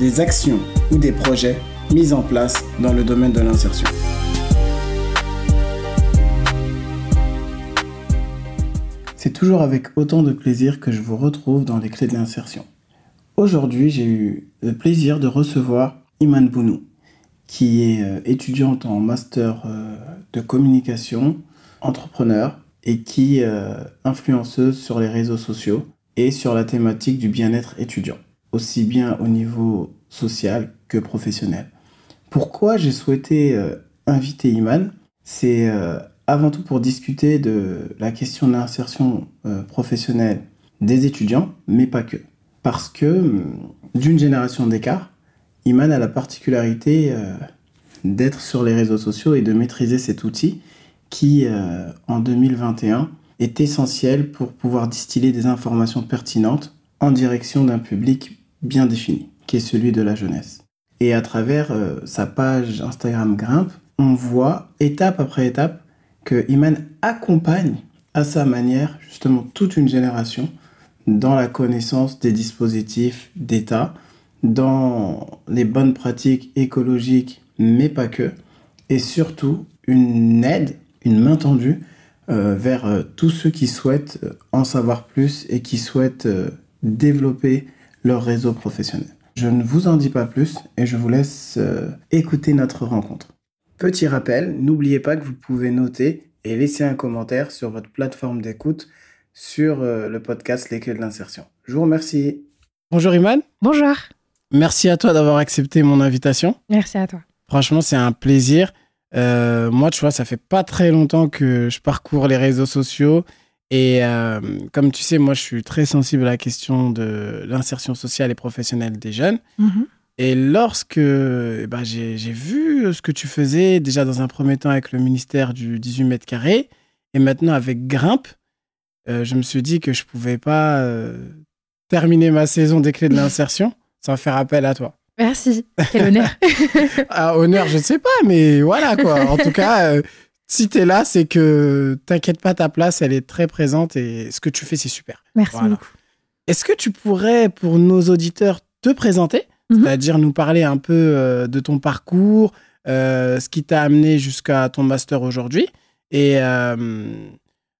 des actions ou des projets mis en place dans le domaine de l'insertion. C'est toujours avec autant de plaisir que je vous retrouve dans les clés de l'insertion. Aujourd'hui, j'ai eu le plaisir de recevoir Iman Bounou, qui est euh, étudiante en master euh, de communication, entrepreneur et qui est euh, influenceuse sur les réseaux sociaux et sur la thématique du bien-être étudiant, aussi bien au niveau social que professionnel. Pourquoi j'ai souhaité inviter Iman? C'est avant tout pour discuter de la question de l'insertion professionnelle des étudiants, mais pas que. Parce que hum, d'une génération d'écart, Iman a la particularité euh, d'être sur les réseaux sociaux et de maîtriser cet outil qui, euh, en 2021, est essentiel pour pouvoir distiller des informations pertinentes en direction d'un public bien défini, qui est celui de la jeunesse. Et à travers euh, sa page Instagram Grimpe, on voit étape après étape que Iman accompagne à sa manière justement toute une génération dans la connaissance des dispositifs d'État, dans les bonnes pratiques écologiques, mais pas que, et surtout une aide, une main tendue euh, vers euh, tous ceux qui souhaitent en savoir plus et qui souhaitent développer leur réseau professionnel. Je ne vous en dis pas plus et je vous laisse écouter notre rencontre. Petit rappel, n'oubliez pas que vous pouvez noter et laisser un commentaire sur votre plateforme d'écoute sur le podcast Les Clés de l'insertion. Je vous remercie. Bonjour Iman. Bonjour. Merci à toi d'avoir accepté mon invitation. Merci à toi. Franchement, c'est un plaisir. Euh, moi, tu vois, ça fait pas très longtemps que je parcours les réseaux sociaux. Et euh, comme tu sais, moi, je suis très sensible à la question de l'insertion sociale et professionnelle des jeunes. Mhm. Et lorsque eh ben, j'ai vu ce que tu faisais, déjà dans un premier temps avec le ministère du 18 mètres carrés, et maintenant avec Grimpe, euh, je me suis dit que je pouvais pas terminer ma saison des clés de l'insertion sans faire appel à toi. Merci, quel honneur. ah, honneur, je ne sais pas, mais voilà quoi. En tout cas, euh, si tu es là, c'est que t'inquiète pas, ta place, elle est très présente et ce que tu fais, c'est super. Merci beaucoup. Est-ce que tu pourrais, pour nos auditeurs, te présenter, mhm. c'est-à-dire nous parler un peu euh, de ton parcours, euh, ce qui t'a amené jusqu'à ton master aujourd'hui, et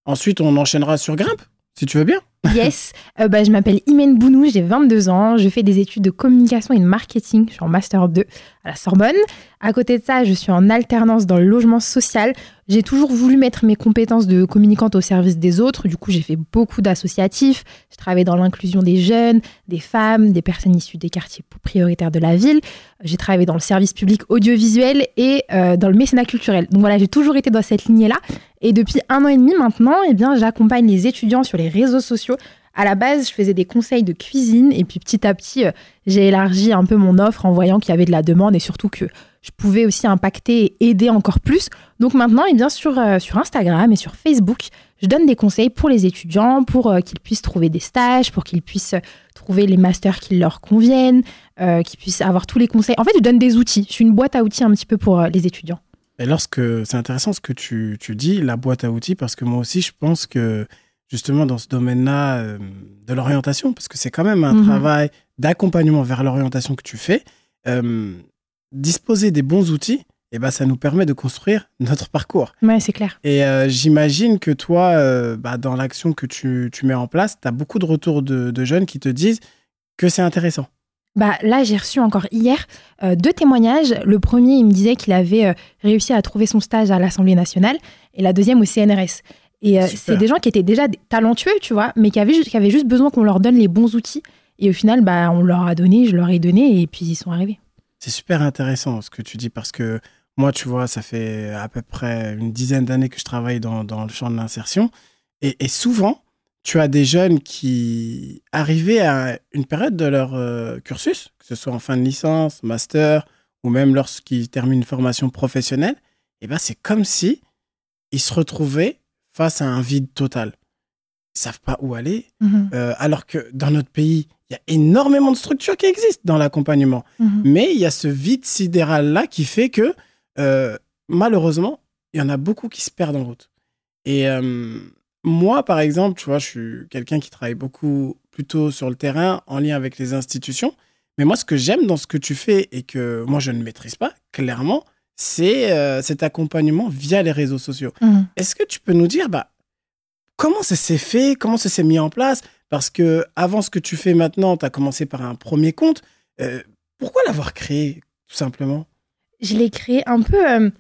ensuite on enchaînera sur Grimpe, si tu veux bien. Yes, euh, bah, je m'appelle Imen Bounou, j'ai 22 ans, je fais des études de communication et de marketing, je suis en master 2 à la Sorbonne. À côté de ça, je suis en alternance dans le logement social. J'ai toujours voulu mettre mes compétences de communicante au service des autres, du coup j'ai fait beaucoup d'associatifs, je travaille dans l'inclusion des jeunes, des femmes, des personnes issues des quartiers prioritaires de la ville, j'ai travaillé dans le service public audiovisuel et euh, dans le mécénat culturel. Donc voilà, j'ai toujours été dans cette lignée-là et depuis un an et demi maintenant, eh j'accompagne les étudiants sur les réseaux sociaux. À la base, je faisais des conseils de cuisine et puis petit à petit, euh, j'ai élargi un peu mon offre en voyant qu'il y avait de la demande et surtout que je pouvais aussi impacter et aider encore plus. Donc maintenant, eh bien, sur, euh, sur Instagram et sur Facebook, je donne des conseils pour les étudiants, pour euh, qu'ils puissent trouver des stages, pour qu'ils puissent trouver les masters qui leur conviennent, qu'ils puissent avoir tous les conseils. En fait, je donne des outils. Je suis une boîte à outils un petit peu pour les étudiants. Et lorsque c'est intéressant ce que tu, dis, la boîte à outils, parce que moi aussi, je pense que justement dans ce domaine-là euh, de l'orientation, parce que c'est quand même un mhm. travail d'accompagnement vers l'orientation que tu fais, euh, disposer des bons outils, et eh ben, ça nous permet de construire notre parcours. Oui, c'est clair. Et euh, j'imagine que toi, bah, dans l'action que tu, tu, mets en place, tu as beaucoup de retours de, de jeunes qui te disent que c'est intéressant. Bah, là, j'ai reçu encore hier euh, deux témoignages. Le premier, il me disait qu'il avait réussi à trouver son stage à l'Assemblée nationale et la deuxième au CNRS. Et euh, c'est des gens qui étaient déjà talentueux, tu vois, mais qui avaient, qui avaient juste besoin qu'on leur donne les bons outils. Et au final, bah, on leur a donné, je leur ai donné et puis ils sont arrivés. C'est super intéressant ce que tu dis parce que moi, tu vois, ça fait à peu près une dizaine d'années que je travaille dans, dans le champ de l'insertion. Et, et souvent, tu as des jeunes qui, arrivaient à une période de leur euh, cursus, que ce soit en fin de licence, master, ou même lorsqu'ils terminent une formation professionnelle, et eh ben c'est comme si ils se retrouvaient face à un vide total. Ils savent pas où aller, Mhm. euh, alors que dans notre pays, il y a énormément de structures qui existent dans l'accompagnement. Mhm. Mais il y a ce vide sidéral-là qui fait que, euh, malheureusement, il y en a beaucoup qui se perdent en route. Et euh, moi, par exemple, tu vois, je suis quelqu'un qui travaille beaucoup plutôt sur le terrain, en lien avec les institutions. Mais moi, ce que j'aime dans ce que tu fais et que moi, je ne maîtrise pas, clairement, c'est euh, cet accompagnement via les réseaux sociaux. Mhm. Est-ce que tu peux nous dire, bah, comment ça s'est fait, comment ça s'est mis en place? Parce que avant ce que tu fais maintenant, tu as commencé par un premier compte. Euh, pourquoi l'avoir créé, tout simplement? Je l'ai créé un peu euh,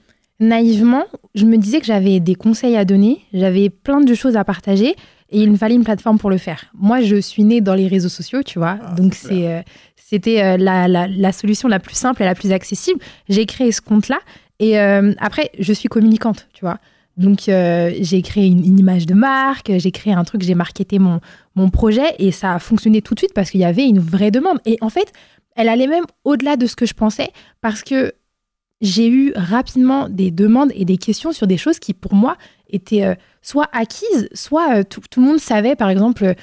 naïvement. Je me disais que j'avais des conseils à donner, j'avais plein de choses à partager et il me fallait une plateforme pour le faire. Moi, je suis née dans les réseaux sociaux, tu vois, Ah, donc c'est, euh, c'était euh, la, la- la solution la plus simple et la plus accessible. J'ai créé ce compte-là et euh, après, je suis communicante, tu vois. Donc, euh, j'ai créé une, une image de marque, j'ai créé un truc, j'ai marketé mon, mon projet et ça a fonctionné tout de suite parce qu'il y avait une vraie demande. Et en fait, elle allait même au-delà de ce que je pensais parce que j'ai eu rapidement des demandes et des questions sur des choses qui, pour moi, étaient euh, soit acquises, soit euh, tout, tout le monde savait, par exemple, euh,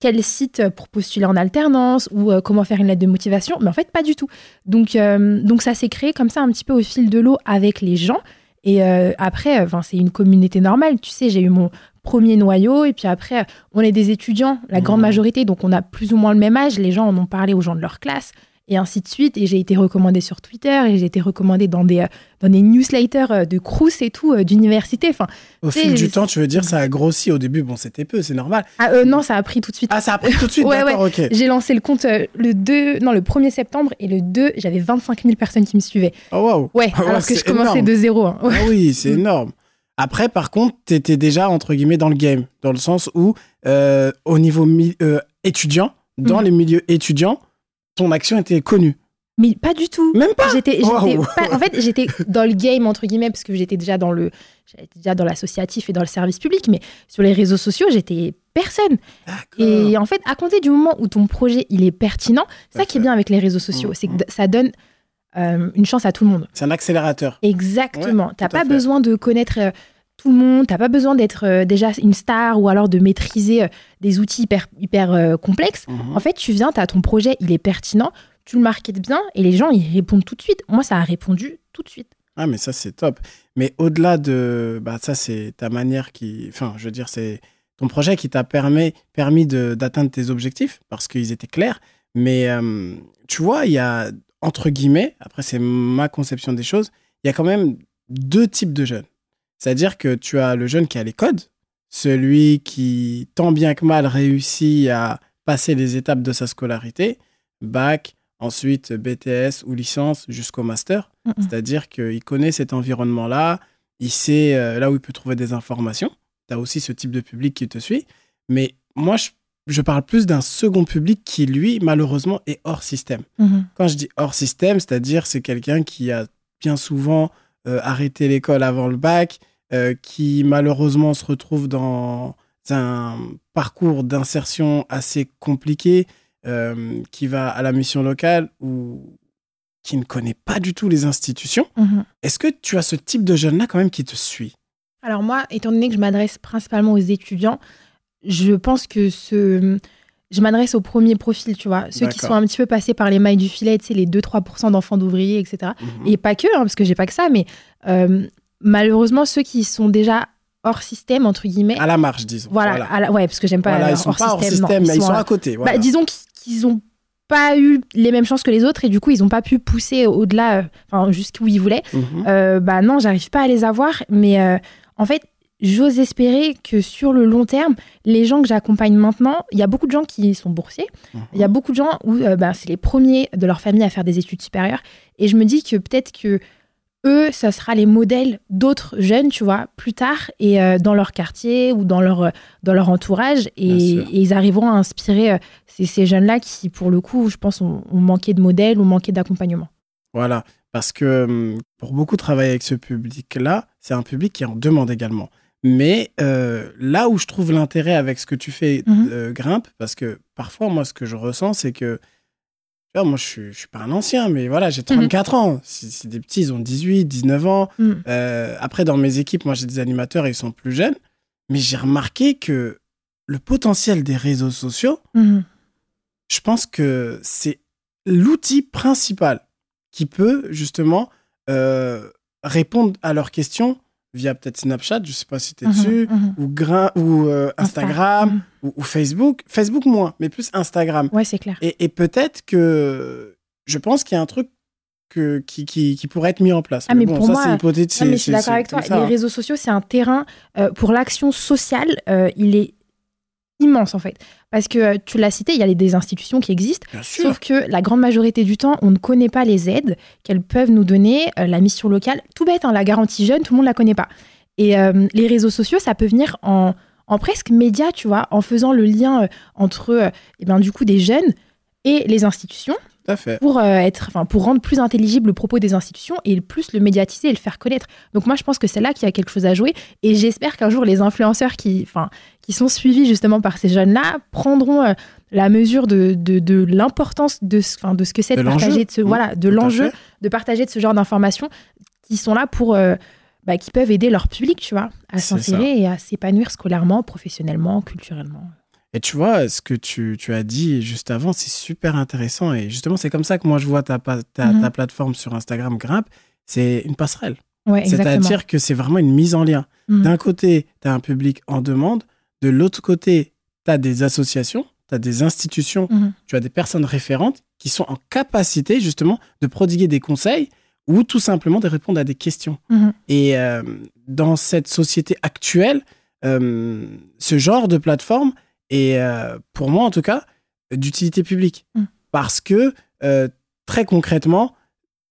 quel site pour postuler en alternance ou euh, comment faire une lettre de motivation, mais en fait, pas du tout. Donc, euh, donc ça s'est créé comme ça un petit peu au fil de l'eau avec les gens. Et euh, après, c'est une communauté normale. Tu sais, j'ai eu mon premier noyau et puis après, on est des étudiants, la grande Mhm. majorité, donc on a plus ou moins le même âge. Les gens en ont parlé aux gens de leur classe et ainsi de suite. Et j'ai été recommandée sur Twitter et j'ai été recommandée dans des, euh, dans des newsletters euh, de Crous et tout, euh, d'université. Enfin, Au fil du temps, tu veux dire, ça a grossi au début. Bon, c'était peu, c'est normal. ah, euh, non, ça a pris tout de suite. Ah, ça a pris tout de suite, Ouais, d'accord, ok. J'ai lancé le compte le 2, non, le 1er septembre et le 2, j'avais 25 000 personnes qui me suivaient. Oh, wow. Ouais, ouais, alors que je commençais énorme. de zéro. hein. Ouais. Ah oui, c'est énorme. Après, par contre, tu étais déjà, entre guillemets, dans le game, dans le sens où, euh, au niveau euh, étudiant, dans Mhm. les milieux étudiants, ton action était connue. Mais pas du tout. Même pas J'étais, pas- en fait, j'étais dans le game entre guillemets parce que j'étais déjà dans le, j'étais déjà dans l'associatif et dans le service public, mais sur les réseaux sociaux, j'étais personne. Et en fait, à compter du moment où ton projet il est pertinent, ça qui est bien avec les réseaux sociaux, c'est que d- ça donne euh, une chance à tout le monde. C'est un accélérateur. Exactement. Ouais, T'as pas besoin de connaître euh, tout le monde, t'as pas besoin d'être euh, déjà une star ou alors de maîtriser euh, des outils hyper, hyper euh, complexes. Mhm. En fait, tu viens, t'as ton projet, il est pertinent, tu le marketes bien et les gens, ils répondent tout de suite. Moi, ça a répondu tout de suite. Ah, mais ça, c'est top. Mais au-delà de. Bah, ça, c'est ta manière qui. Enfin, je veux dire, c'est ton projet qui t'a permis, permis d'atteindre tes objectifs parce qu'ils étaient clairs. Mais euh, tu vois, il y a, entre guillemets, après, c'est ma conception des choses, il y a quand même deux types de jeunes. C'est-à-dire que tu as le jeune qui a les codes, celui qui, tant bien que mal, réussit à passer les étapes de sa scolarité, bac, ensuite BTS ou licence jusqu'au master. C'est-à-dire qu'il connaît cet environnement-là, il sait euh, là où il peut trouver des informations. Tu as aussi ce type de public qui te suit. Mais moi, je, je parle plus d'un second public qui, lui, malheureusement, est hors système. Mhm. Quand je dis hors système, c'est-à-dire c'est quelqu'un qui a bien souvent arrêté l'école avant le bac, euh, qui malheureusement se retrouve dans un parcours d'insertion assez compliqué, euh, qui va à la mission locale ou qui ne connaît pas du tout les institutions. Mhm. Est-ce que tu as ce type de jeune-là quand même qui te suit? Alors moi, étant donné que je m'adresse principalement aux étudiants, je pense que ce... je m'adresse au premier profil, tu vois. Ceux qui sont un petit peu passés par les mailles du filet, tu sais, les 2-3% d'enfants d'ouvriers, etc. Et pas que, hein, parce que j'ai pas que ça, mais euh, malheureusement, ceux qui sont déjà hors système, entre guillemets, À la marche, disons. voilà, à la- ouais, parce que j'aime pas Voilà, ils sont hors pas hors système, non, système, mais ils sont à- à côté. Bah, disons qu'ils- ont pas eu les mêmes chances que les autres et du coup ils ont pas pu pousser au-delà, euh, enfin jusqu'où ils voulaient. Mhm. Euh, bah non, j'arrive pas à les avoir, mais euh, en fait, j'ose espérer que sur le long terme, les gens que j'accompagne maintenant, il y a beaucoup de gens qui sont boursiers, Mhm. il y a beaucoup de gens où euh, bah, c'est les premiers de leur famille à faire des études supérieures, et je me dis que peut-être que eux, ça sera les modèles d'autres jeunes, tu vois, plus tard, et euh, dans leur quartier ou dans leur, euh, dans leur entourage, et, ils arriveront à inspirer euh, ces, ces jeunes-là qui, pour le coup, je pense, ont, ont manqué de modèles ou manqué d'accompagnement. Voilà, parce que hum, pour beaucoup travailler avec ce public-là, c'est un public qui en demande également. Mais euh, là où je trouve l'intérêt avec ce que tu fais, Mhm. euh, Grimpe, parce que parfois, moi, ce que je ressens, c'est que, tu vois, moi, je suis, je suis pas un ancien, mais voilà, j'ai 34 ans. C'est des petits, ils ont 18, 19 ans. Mhm. Euh, après, dans mes équipes, moi, j'ai des animateurs, ils sont plus jeunes. Mais j'ai remarqué que le potentiel des réseaux sociaux, Mhm. je pense que c'est l'outil principal qui peut justement répondre à leurs questions via peut-être Snapchat, je sais pas si tu es Mhm. dessus, Mhm. ou, Grain, ou euh, Insta. Instagram, Mhm. ou, ou Facebook. Facebook moins, mais plus Instagram. Ouais, c'est clair. Et, et peut-être que je pense qu'il y a un truc que, qui, qui, qui pourrait être mis en place. Ah, mais bon, pour ça, moi- c'est hypothétique. Non, mais je suis d'accord avec toi. ça, Les hein. réseaux sociaux, c'est un terrain euh, pour l'action sociale. euh, il est immense en fait, parce que euh, tu l'as cité, il y a des institutions qui existent. Bien sûr. Sauf que la grande majorité du temps, on ne connaît pas les aides qu'elles peuvent nous donner, euh, la mission locale. Tout bête, hein, la garantie jeune, tout le monde la connaît pas. Et euh, les réseaux sociaux, ça peut venir en, en presque média, tu vois, en faisant le lien entre, euh, eh ben, du coup, des jeunes et les institutions Tout à fait. pour euh, être, enfin, pour rendre plus intelligible le propos des institutions et plus le médiatiser et le faire connaître. Donc moi, je pense que c'est là qu'il y a quelque chose à jouer et j'espère qu'un jour les influenceurs qui, enfin, qui sont suivis justement par ces jeunes-là prendront euh, la mesure de, de, de l'importance de, ce- de ce que c'est de, partager de ce, voilà, de l'enjeu de partager de ce genre d'informations qui sont là pour, euh, bah, qui peuvent aider leur public, tu vois, à s'insérer et à s'épanouir scolairement, professionnellement, culturellement. Et tu vois, ce que tu, tu as dit juste avant, c'est super intéressant. Et justement, c'est comme ça que moi, je vois ta, ta, Mhm. ta plateforme sur Instagram Grimpe. C'est une passerelle. Ouais. C'est-à-dire que c'est vraiment une mise en lien. Mhm. D'un côté, tu as un public en demande. De l'autre côté, tu as des associations, tu as des institutions, Mhm. tu as des personnes référentes qui sont en capacité justement de prodiguer des conseils ou tout simplement de répondre à des questions. Et euh, dans cette société actuelle, euh, ce genre de plateforme est, euh, pour moi en tout cas, d'utilité publique. Mm. Parce que euh, très concrètement,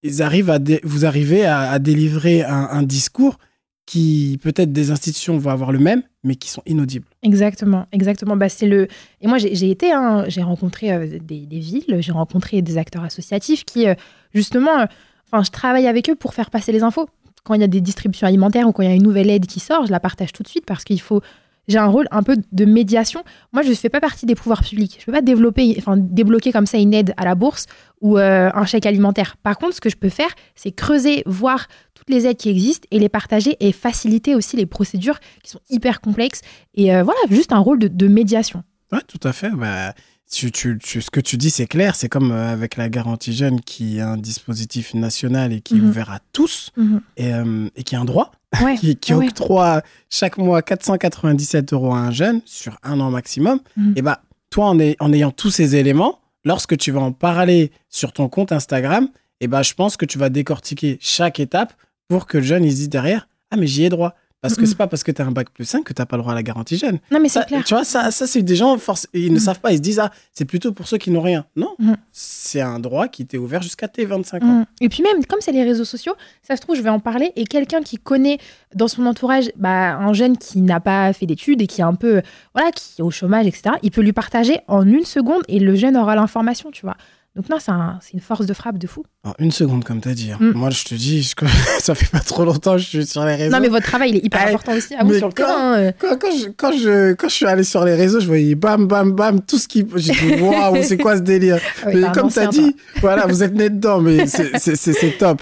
ils arrivent à vous arrivez à, à délivrer un, un discours qui peut-être des institutions vont avoir le même, mais qui sont inaudibles. Exactement, exactement. Bah, c'est le. Et moi, j'ai été, hein, j'ai rencontré euh, des, des villes, j'ai rencontré des acteurs associatifs qui, justement, enfin, je travaille avec eux pour faire passer les infos. Quand il y a des distributions alimentaires ou quand il y a une nouvelle aide qui sort, je la partage tout de suite parce qu'il faut. J'ai un rôle un peu de médiation. Moi, je ne fais pas partie des pouvoirs publics. Je ne peux pas développer, enfin, débloquer comme ça une aide à la bourse ou euh, un chèque alimentaire. Par contre, ce que je peux faire, c'est creuser, voir toutes les aides qui existent et les partager et faciliter aussi les procédures qui sont hyper complexes. Et euh, voilà, juste un rôle de, de médiation. Ouais, tout à fait. Bah, tu, tu- tu- ce que tu dis, c'est clair. C'est comme euh, avec la garantie jeune qui est un dispositif national et qui est Mhm. ouvert à tous et, euh, et qui a un droit, Ouais, qui, qui ouais. octroie chaque mois 497 euros à un jeune sur un an maximum. Mhm. Et bah, toi, en, ay- en ayant tous ces éléments, lorsque tu vas en parler sur ton compte Instagram, et bah, je pense que tu vas décortiquer chaque étape pour que le jeune, il se dise derrière, ah, mais j'y ai droit. Parce que c'est pas parce que tu as un bac plus 5 que tu n'as pas le droit à la garantie jeune. Non, mais c'est clair. Tu vois, ça, ça c'est des gens, force, ils ne Mhm. savent pas, ils se disent, ah, c'est plutôt pour ceux qui n'ont rien. Non, Mhm. c'est un droit qui t'est ouvert jusqu'à tes 25 ans. Mm. Et puis même, comme c'est les réseaux sociaux, ça se trouve, je vais en parler, et quelqu'un qui connaît dans son entourage bah, un jeune qui n'a pas fait d'études et qui est un peu, voilà, qui est au chômage, etc., il peut lui partager en une seconde et le jeune aura l'information, tu vois. Donc non, c'est un- c'est une force de frappe de fou. Alors, une seconde, comme tu as dit. hein. Mm. Moi, je te dis, je- ça fait pas trop longtemps que je suis sur les réseaux. Non, mais votre travail, il est hyper Ah, important aussi à vous sur le quand- terrain. euh. Quand, quand je, quand, je, quand je suis allé sur les réseaux, je voyais bam, bam, bam, tout ce qui. J'ai dit, waouh, c'est quoi ce délire? Ah Mais comme tu as dit, voilà, vous êtes né dedans, mais c'est top.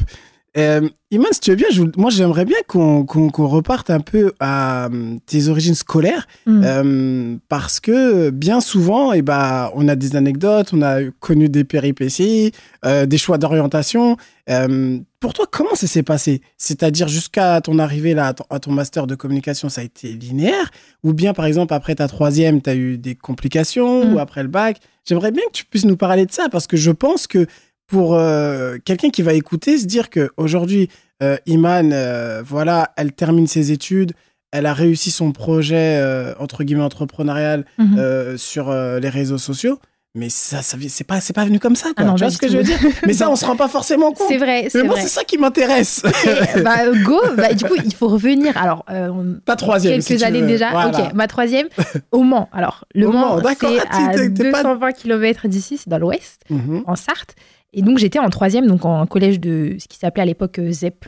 Euh, Iman, si tu veux bien, je moi j'aimerais bien qu'on reparte un peu à hum, tes origines scolaires. Mm. euh, parce que bien souvent, eh ben, on a des anecdotes, on a connu des péripéties, euh, des choix d'orientation. Euh, pour toi, comment ça s'est passé? C'est-à-dire jusqu'à ton arrivée là, à ton, à ton master de communication, ça a été linéaire? Ou bien, par exemple, après ta troisième, tu as eu des complications Mm. Ou après le bac? J'aimerais bien que tu puisses nous parler de ça, parce que je pense que pour euh, quelqu'un qui va écouter, se dire que aujourd'hui, euh, Iman, euh, voilà, elle termine ses études, elle a réussi son projet euh, entre guillemets entrepreneurial Mhm. sur les réseaux sociaux, mais ça, ça c'est pas, c'est pas venu comme ça, quoi. Ah non, tu vois ce que je veux dire? Mais ça, on se rend pas forcément compte. C'est vrai, Mais moi, c'est ça qui m'intéresse. Et, bah, go, bah, du coup, il faut revenir. Alors, euh, troisième. quelques si années déjà. Voilà. Ok, ma troisième, au Mans. Alors, le Au Mans, c'est Ah, à t'es- t'es pas- 220 km d'ici, c'est dans l'ouest, Mhm, en Sarthe. Et donc, j'étais en troisième, donc en collège de ce qui s'appelait à l'époque euh, ZEP+.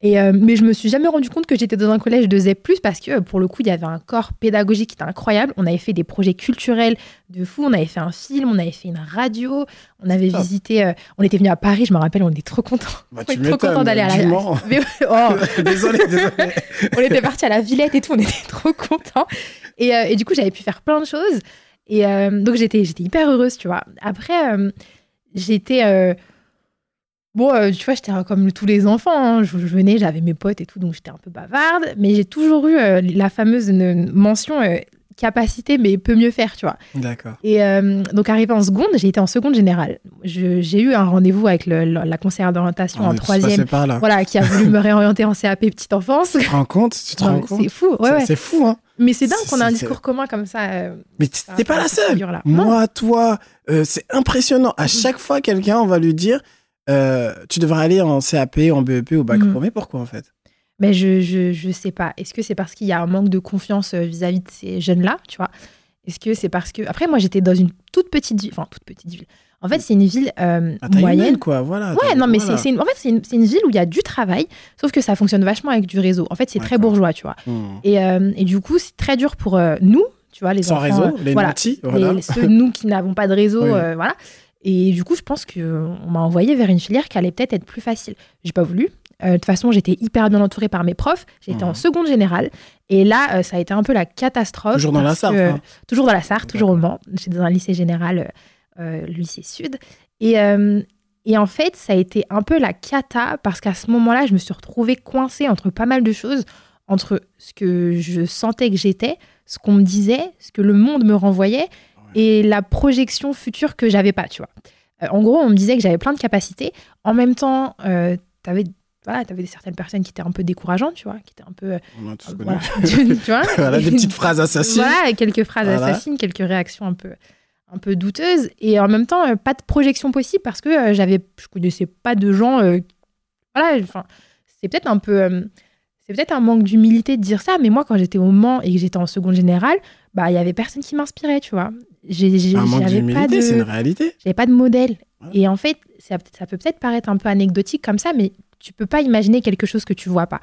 Et, euh, mais je me suis jamais rendu compte que j'étais dans un collège de ZEP+, parce que pour le coup, il y avait un corps pédagogique qui était incroyable. On avait fait des projets culturels de fou. On avait fait un film, on avait fait une radio, on avait visité. euh, on était venu à Paris, je me rappelle, on était trop contents. Bah, on était trop contents d'aller à la. Mais- oh, désolé, désolé. on était partis à la Villette et tout, on était trop contents. Et, euh, et du coup, j'avais pu faire plein de choses. Et donc, j'étais, j'étais hyper heureuse, tu vois. Après, j'étais. euh, bon, euh, tu vois, j'étais comme tous les enfants. hein. Je, venais, j'avais mes potes et tout, donc j'étais un peu bavarde. Mais j'ai toujours eu euh, la fameuse mention capacité, mais peut mieux faire, tu vois. D'accord. Et euh, donc, arrivé en seconde, j'ai été en seconde générale. J'ai eu un rendez-vous avec le- le- la conseillère d'orientation On en troisième. par là. Voilà, qui a voulu me réorienter en CAP petite enfance. Tu te rends compte? Tu te rends compte? C'est fou, ouais, C'est- ouais. C'est fou, hein Mais c'est dingue qu'on a un discours commun comme ça. euh, Mais t'es pas la seule. Moi, toi, euh, c'est impressionnant. À chaque fois, quelqu'un, on va lui dire, euh, tu devrais aller en CAP, en BEP, au bac pro. Mais pourquoi, en fait? Mais je, je, je sais pas. Est-ce que c'est parce qu'il y a un manque de confiance euh, vis-à-vis de ces jeunes-là, tu vois? Est-ce que c'est parce que. Après, moi, j'étais dans une toute petite ville. Enfin, toute petite ville. En fait, c'est une ville euh, taille moyenne. humaine, quoi. Voilà. Ouais, non, mais voilà. c'est une, en fait, c'est une, une ville où il y a du travail, sauf que ça fonctionne vachement avec du réseau. En fait, c'est très bourgeois, tu vois. Hmm. Et, euh, et du coup, c'est très dur pour euh, nous, tu vois, les Sans enfants. réseau, les voilà, nantis, les- voilà. ceux nous qui n'avons pas de réseau, Oui. voilà. Et du coup, je pense qu'on m'a envoyé vers une filière qui allait peut-être être plus facile. J'ai pas voulu. Euh, de toute façon, j'étais hyper bien entourée par mes profs. J'étais en seconde générale. Et là, euh, ça a été un peu la catastrophe. Toujours dans la Sarthe. que- hein. Toujours dans la Sarthe, toujours au Mans. J'étais dans un lycée général, euh, euh, le lycée Sud. Et, et en fait, ça a été un peu la cata parce qu'à ce moment-là, je me suis retrouvée coincée entre pas mal de choses, entre ce que je sentais que j'étais, ce qu'on me disait, ce que le monde me renvoyait et la projection future que j'avais pas, tu vois. Euh, en gros, on me disait que j'avais plein de capacités. En même temps, euh, t'avais voilà, avais certaines personnes qui étaient un peu décourageantes, tu vois, qui étaient un peu... euh, On a tous connu. voilà, tu, tu vois Voilà, des petites phrases assassines. voilà, quelques phrases Voilà. assassines, quelques réactions un peu, un peu douteuses. Et en même temps, euh, pas de projection possible parce que euh, j'avais, je connaissais pas de gens. euh, voilà, enfin, c'est peut-être un peu. euh, c'est peut-être un manque d'humilité de dire ça, mais moi, quand j'étais au Mans et que j'étais en seconde générale, bah, il y avait personne qui m'inspirait, tu vois. J'ai- Un manque J'avais pas d'humilité, c'est une réalité. j'avais pas de modèle. Ouais. Et en fait, ça, ça peut peut-être paraître un peu anecdotique comme ça, mais tu peux pas imaginer quelque chose que tu vois pas.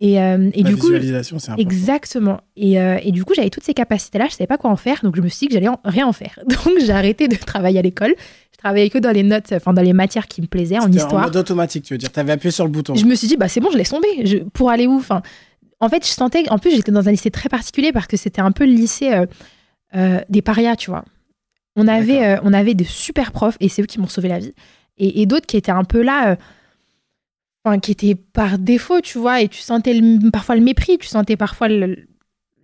Et, euh, et La du coup, visualisation, c'est important. Exactement. Et, euh, et du coup, j'avais toutes ces capacités-là, je savais pas quoi en faire, donc je me suis dit que j'allais en- rien en faire. Donc j'ai arrêté de travailler à l'école. Je travaillais que dans les notes, enfin dans les matières qui me plaisaient, en histoire. En mode automatique, tu veux dire. T'avais appuyé sur le bouton. Je me suis dit, bah c'est bon, je laisse tomber. Je- pour aller où? Enfin, En fait, je sentais. En plus, j'étais dans un lycée très particulier parce que c'était un peu le lycée euh, euh, des parias, tu vois. On avait, on avait de super profs et c'est eux qui m'ont sauvé la vie. Et, et d'autres qui étaient un peu là. Enfin, qui étaient par défaut, tu vois, et tu sentais le- parfois le mépris, tu sentais parfois le,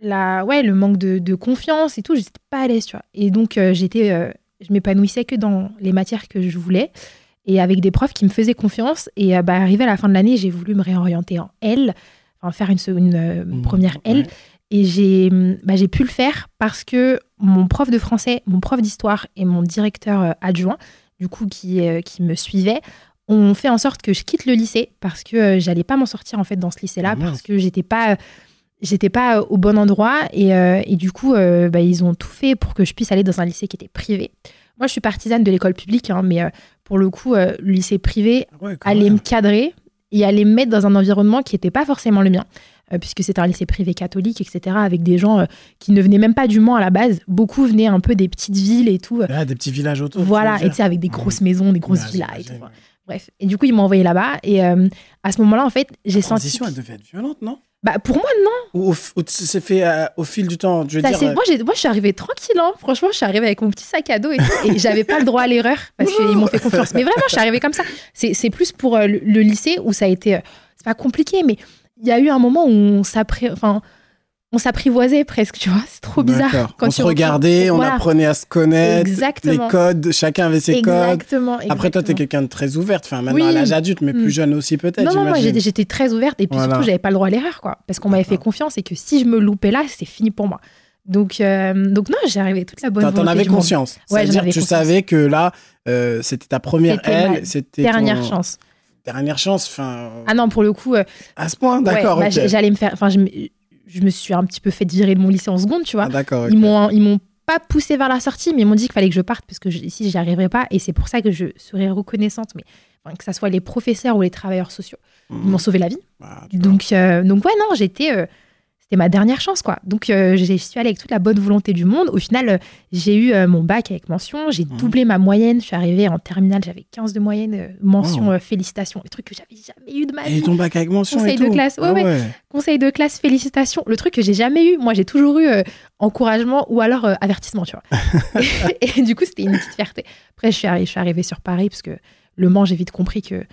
la, ouais, le manque de, de confiance et tout. J'étais pas à l'aise, tu vois. Et donc, euh, j'étais, euh, je m'épanouissais que dans les matières que je voulais et avec des profs qui me faisaient confiance. Et euh, bah, arrivé à la fin de l'année, j'ai voulu me réorienter en L, enfin faire une, Mmh, première L. ouais. Et j'ai bah, j'ai pu le faire parce que mon prof de français, mon prof d'histoire et mon directeur adjoint, du coup, qui, qui me suivait, ont fait en sorte que je quitte le lycée parce que euh, j'allais pas m'en sortir en fait dans ce lycée-là Ah, parce que j'étais pas j'étais pas au bon endroit et, euh, et du coup euh, bah, ils ont tout fait pour que je puisse aller dans un lycée qui était privé. Moi je suis partisane de l'école publique hein, mais euh, pour le coup euh, le lycée privé Ouais, quand allait même. me cadrer et allait me mettre dans un environnement qui n'était pas forcément le mien, euh, puisque c'était un lycée privé catholique, etc., avec des gens euh, qui ne venaient même pas du Mans à la base. Beaucoup venaient un peu des petites villes et tout. Ah, des petits villages autour. voilà, et avec des grosses maisons, des grosses Ouais, villas et tout. Bref. Et du coup, ils m'ont envoyé là-bas. Et euh, à ce moment-là, en fait, j'ai La senti. transition, elle devait être violente, non? Bah, pour moi, non. Ou, ou c'est fait euh, au fil du temps Je veux Ça, dire. euh, moi, moi, je suis arrivée tranquille. hein. Franchement, je suis arrivée avec mon petit sac à dos et, et j'avais pas le droit à l'erreur parce qu'ils m'ont fait confiance. Mais vraiment, je suis arrivée comme ça. C'est plus pour euh, le, le lycée où ça a été. c'est pas compliqué, mais il y a eu un moment où on s'appré- enfin, on s'apprivoisait presque, tu vois. C'est trop bizarre. Quand on se regardait, on Voilà. apprenait à se connaître. Exactement. Les codes, chacun avait ses codes. Exactement. Après, toi, t'es quelqu'un de très ouverte. Enfin, maintenant Oui. à l'âge adulte, mais Mm. plus jeune aussi, peut-être. Non, non, moi j'étais très ouverte et puis Voilà. surtout j'avais pas le droit à l'erreur quoi parce qu'on m'avait fait confiance et que si je me loupais là c'était fini pour moi. Donc, euh, donc non, j'ai arrivé toute la bonne T'en- T'en volonté avais conscience. Ouais, C'est-à-dire, avais tu conscience. savais que là, euh, c'était ta première aile, c'était Dernière ton- chance. Dernière chance. Enfin, Ah non, pour le coup, euh, à ce point, ouais, d'accord. bah, j'allais me faire. Enfin, je, me- je me suis un petit peu fait virer de mon lycée en seconde, tu vois. Ah, d'accord. Ils m'ont, ils m'ont pas poussé vers la sortie, mais ils m'ont dit qu'il fallait que je parte parce que je- ici j'y arriverais pas et c'est pour ça que je serais reconnaissante. Mais enfin, que ça soit les professeurs ou les travailleurs sociaux, ils Mhm. m'ont sauvé la vie. Bah. Donc, euh, donc ouais, non, j'étais. euh, c'était ma dernière chance, quoi. Donc, euh, j'y suis allée avec toute la bonne volonté du monde. Au final, euh, j'ai eu euh, mon bac avec mention. J'ai Mhm. doublé ma moyenne. Je suis arrivée en terminale, j'avais 15 de moyenne. euh, mention, félicitations. Les trucs que j'avais jamais eu de ma Et vie. ton bac avec mention Conseil et de tout. classe, ouais, Ah ouais. Conseil de classe, félicitations. Le truc que j'ai jamais eu. Moi, j'ai toujours eu encouragement ou alors avertissement, tu vois. et, du coup, c'était une petite fierté. Après, je suis, arri- je suis arrivée sur Paris parce que Le Mans, j'ai vite compris que,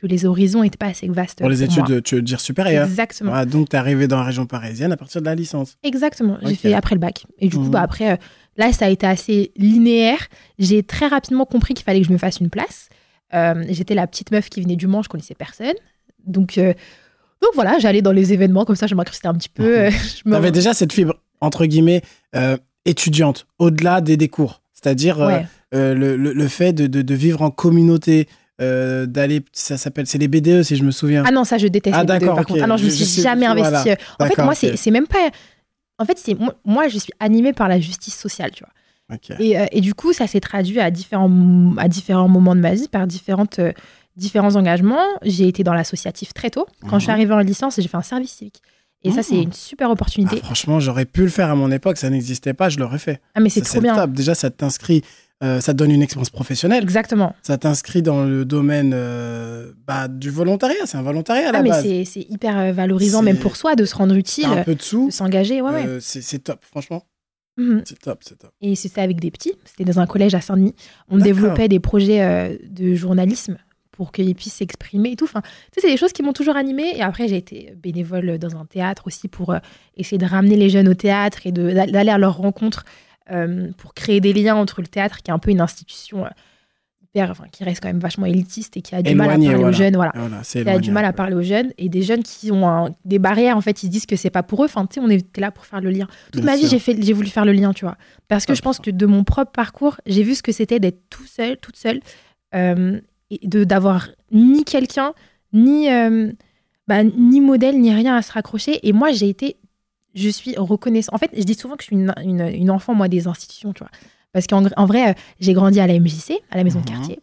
que les horizons n'étaient pas assez vastes. Pour les moi. études, tu veux dire supérieures. Exactement. Ah, donc, tu es arrivé dans la région parisienne à partir de la licence. Exactement. J'ai fait après le bac. Et du coup, bah, après, euh, là, ça a été assez linéaire. J'ai très rapidement compris qu'il fallait que je me fasse une place. Euh, J'étais la petite meuf qui venait du Mans, je connaissais personne. Donc, euh, donc voilà, j'allais dans les événements comme ça, je m'incrustais un petit peu. je Tu avais déjà cette fibre, entre guillemets, étudiante, au-delà des, des cours. C'est-à-dire Ouais. le, le- le fait de, de- de vivre en communauté, euh, d'aller, ça s'appelle, c'est les BDE si je me souviens. Ah non, ça, je déteste Ah, les vidéos, d'accord, par ok. contre. Ah non, je me Je- suis je sais- jamais voilà. investie. En fait, moi, ok. c'est même pas. En fait, c'est moi, je suis animée par la justice sociale, tu vois. Et, euh, et du coup, ça s'est traduit à différents, à différents moments de ma vie par différentes, euh, différents engagements. J'ai été dans l'associatif très tôt. Quand je suis Mhm. arrivée en licence, j'ai fait un service civique. Et ça, c'est une super Ah, opportunité. franchement, j'aurais pu le faire à mon époque, ça n'existait pas, je l'aurais fait. Ah, mais c'est trop bien. top. Déjà, ça t'inscrit, euh, ça te donne une expérience professionnelle. Exactement. Ça t'inscrit dans le domaine euh, bah, du volontariat. C'est un volontariat à la Ah, mais base. c'est hyper euh, valorisant, même pour soi, de se rendre utile, un peu de de sous. s'engager. Ouais, ouais. c'est top, franchement. Mhm. C'est top, c'est top. Et c'était avec des petits. C'était dans un collège à Saint-Denis. On développait des projets euh, de journalisme pour qu'ils puissent s'exprimer et tout. Enfin, tu sais, c'est des choses qui m'ont toujours animée. Et après, j'ai été bénévole dans un théâtre aussi pour euh, essayer de ramener les jeunes au théâtre et d'aller à leur rencontre pour créer des liens entre le théâtre, qui est un peu une institution euh, hyper, enfin, qui reste quand même vachement élitiste et qui a du mal à parler aux jeunes. Voilà. Qui a du mal à parler aux jeunes et des jeunes qui ont un- des barrières. En fait, ils se disent que c'est pas pour eux. Enfin, tu sais, on était là pour faire le lien. Toute Bien ma vie, j'ai fait, j'ai voulu faire le lien, tu vois. Parce que Ah, je pense que de mon propre parcours, j'ai vu ce que c'était d'être tout seul, toute seule, euh, et de d'avoir ni quelqu'un, ni euh, bah, ni modèle, ni rien à se raccrocher. Et moi, j'ai été, je suis reconnaissante. En fait, je dis souvent que je suis une, une, une enfant moi des institutions, tu vois. Parce qu'en en vrai, euh, j'ai grandi à la MJC, à la maison de Mhm. quartier.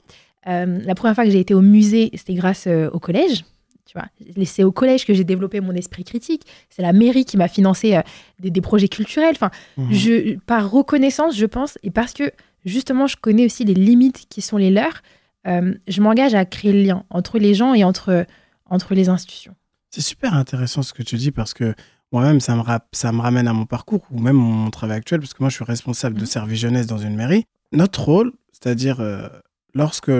Euh, la première fois que j'ai été au musée, c'était grâce euh, au collège. Tu vois, c'est au collège que j'ai développé mon esprit critique. C'est la mairie qui m'a financé euh, des, des projets culturels. Enfin, Mhm. je, par reconnaissance, je pense, et parce que justement, je connais aussi les limites qui sont les leurs, je m'engage à créer le lien entre les gens et entre, entre les institutions. C'est super intéressant ce que tu dis parce que moi-même, ça me, ça me ramène à mon parcours ou même mon travail actuel parce que moi, je suis responsable de Mhm. service jeunesse dans une mairie. Notre rôle, c'est-à-dire euh, lorsque,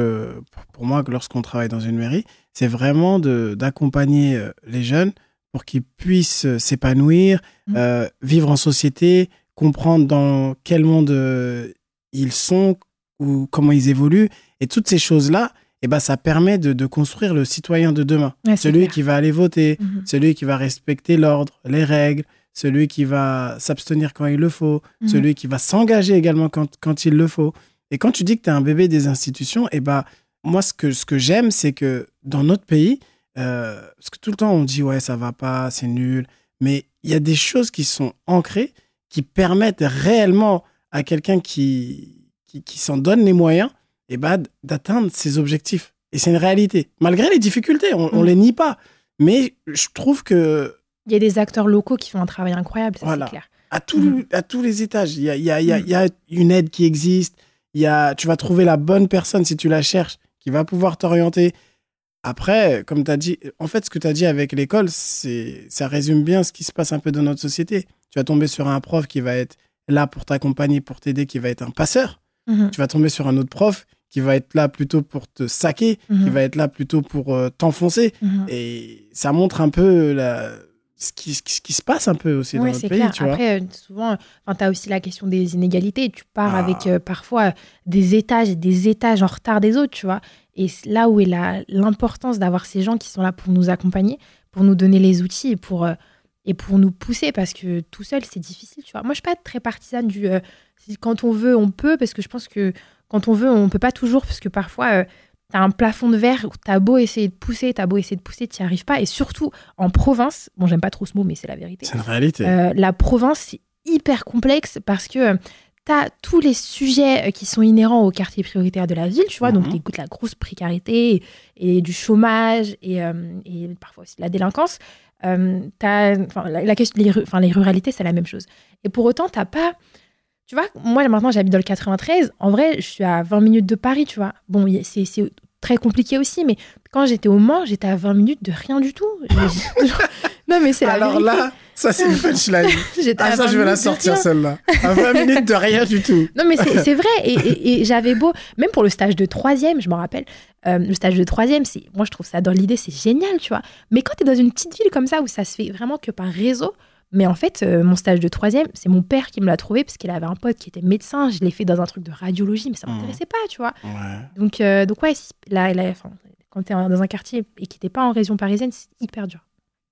pour- moi, lorsqu'on travaille dans une mairie, c'est vraiment d'accompagner euh, les jeunes pour qu'ils puissent euh, s'épanouir, euh, vivre en société, comprendre dans quel monde euh, ils sont ou comment ils évoluent. Et toutes ces choses-là, eh ben, ça permet de, de construire le citoyen de demain. Ouais, Celui clair. qui va aller voter, Mhm. celui qui va respecter l'ordre, les règles, celui qui va s'abstenir quand il le faut, Mhm. celui qui va s'engager également quand, quand il le faut. Et quand tu dis que tu es un bébé des institutions, eh ben, moi, ce que, ce que j'aime, c'est que dans notre pays, euh, parce que tout le temps, on dit, ouais, ça va pas, c'est nul, mais il y a des choses qui sont ancrées, qui permettent réellement à quelqu'un qui, qui, qui s'en donne les moyens, eh ben, d'atteindre ses objectifs. Et c'est une réalité. Malgré les difficultés, on, on Mhm. les nie pas. Mais je trouve que Il y a des acteurs locaux qui font un travail incroyable, ça Voilà. c'est clair. à, tout- Mhm. à tous les étages, il y a, y, a, y, a, il y a une aide qui existe. Y a, tu vas trouver la bonne personne si tu la cherches, qui va pouvoir t'orienter. Après, comme tu as dit, en fait, ce que tu as dit avec l'école, c'est, ça résume bien ce qui se passe un peu dans notre société. Tu vas tomber sur un prof qui va être là pour t'accompagner, pour t'aider, qui va être un passeur. Mhm. Tu vas tomber sur un autre prof qui va être là plutôt pour te saquer, qui Mhm. va être là plutôt pour euh, t'enfoncer. Mhm. Et ça montre un peu la... ce, qui, ce qui- ce qui se passe un peu aussi dans notre c'est pays, clair. tu vois. Après, euh, souvent, tu as aussi la question des inégalités. Tu pars Ah. avec euh, parfois des étages et des étages en retard des autres, tu vois. Et c'est là où est la- l'importance d'avoir ces gens qui sont là pour nous accompagner, pour nous donner les outils et pour, euh, et pour nous pousser, parce que tout seul, c'est difficile, tu vois. Moi, je suis pas très partisane du euh, quand on veut, on peut, parce que je pense que quand on veut, on peut pas toujours, parce que parfois, tu as un plafond de verre où tu as beau essayer de pousser, tu as beau essayer de pousser, tu n'y arrives pas. Et surtout, en province, bon, j'aime pas trop ce mot, mais c'est la vérité. C'est une réalité. Euh, la province, c'est hyper complexe parce que T'as tous les sujets euh, qui sont inhérents aux quartiers prioritaires de la ville, tu vois. Donc, Mhm. t'écoutes la grosse précarité et, du chômage et, euh, et parfois aussi de la délinquance. Euh, t'as- la, la question, les, les ruralités, c'est la même chose. Et pour autant, t'as pas. Tu vois, moi maintenant j'habite dans le 93. En vrai, je suis à 20 minutes de Paris, tu vois. Bon, c'est très compliqué aussi, mais quand j'étais au Mans, j'étais à 20 minutes de rien du tout. Non, mais c'est la Alors vérité. là, ça c'est une punchline. J'étais Ah ça 20 je vais la sortir celle-là. À 20 minutes de rien du tout. Non, mais c'est vrai. Et, et- et j'avais beau, même pour le stage de troisième, je me rappelle, euh, le stage de troisième, moi je trouve ça dans l'idée, c'est génial, tu vois. Mais quand tu es dans une petite ville comme ça où ça se fait vraiment que par réseau, mais en fait, euh, mon stage de troisième, c'est mon père qui me l'a trouvé parce qu'il avait un pote qui était médecin. Je l'ai fait dans un truc de radiologie, mais ça Mhm. m'intéressait pas, tu vois. Ouais. Donc, euh, donc ouais, là, là, quand tu es dans un quartier et qui n'était pas en région parisienne, c'est hyper dur.